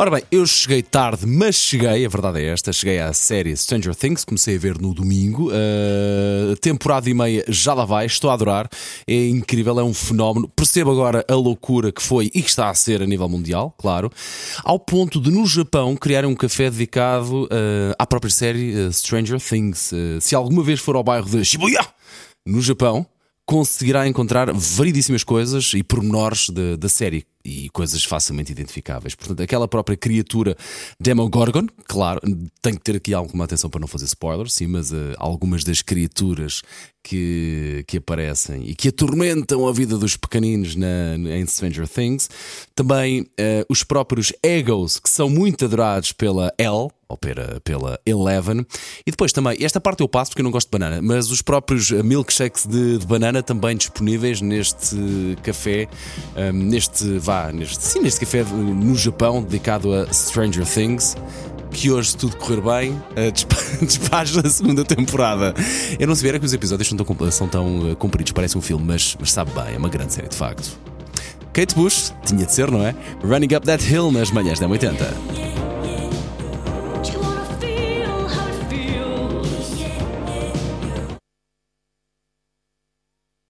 Ora bem, eu cheguei tarde, mas cheguei, a verdade é esta. Cheguei à série Stranger Things, comecei a ver no domingo. Uh, temporada e meia já lá vai, estou a adorar. É incrível, é um fenómeno. Percebo agora a loucura que foi e que está a ser a nível mundial, claro. Ao ponto de no Japão criarem um café dedicado uh, à própria série uh, Stranger Things. se alguma vez for ao bairro de Shibuya, no Japão, conseguirá encontrar variedíssimas coisas e pormenores da série e coisas facilmente identificáveis. Portanto, aquela própria criatura Demogorgon, claro, tem que ter aqui alguma atenção para não fazer spoilers, sim, mas uh, algumas das criaturas que, que aparecem e que atormentam a vida dos pequeninos na, em Stranger Things. Também uh, os próprios Egos, que são muito adorados pela Elle, ou pela, Eleven. E depois também, esta parte eu passo porque eu não gosto de banana, mas os próprios milkshakes de, de banana também disponíveis neste café, um, neste vá, neste, sim, neste café no Japão dedicado a Stranger Things que hoje, se tudo correr bem, eh, despacha a segunda temporada. Eu não sabia que os episódios são tão, são tão eh, compridos, parece um filme, mas, mas sabe bem, é uma grande série de facto. Kate Bush, tinha de ser, não é? Running Up That Hill nas manhãs da 80.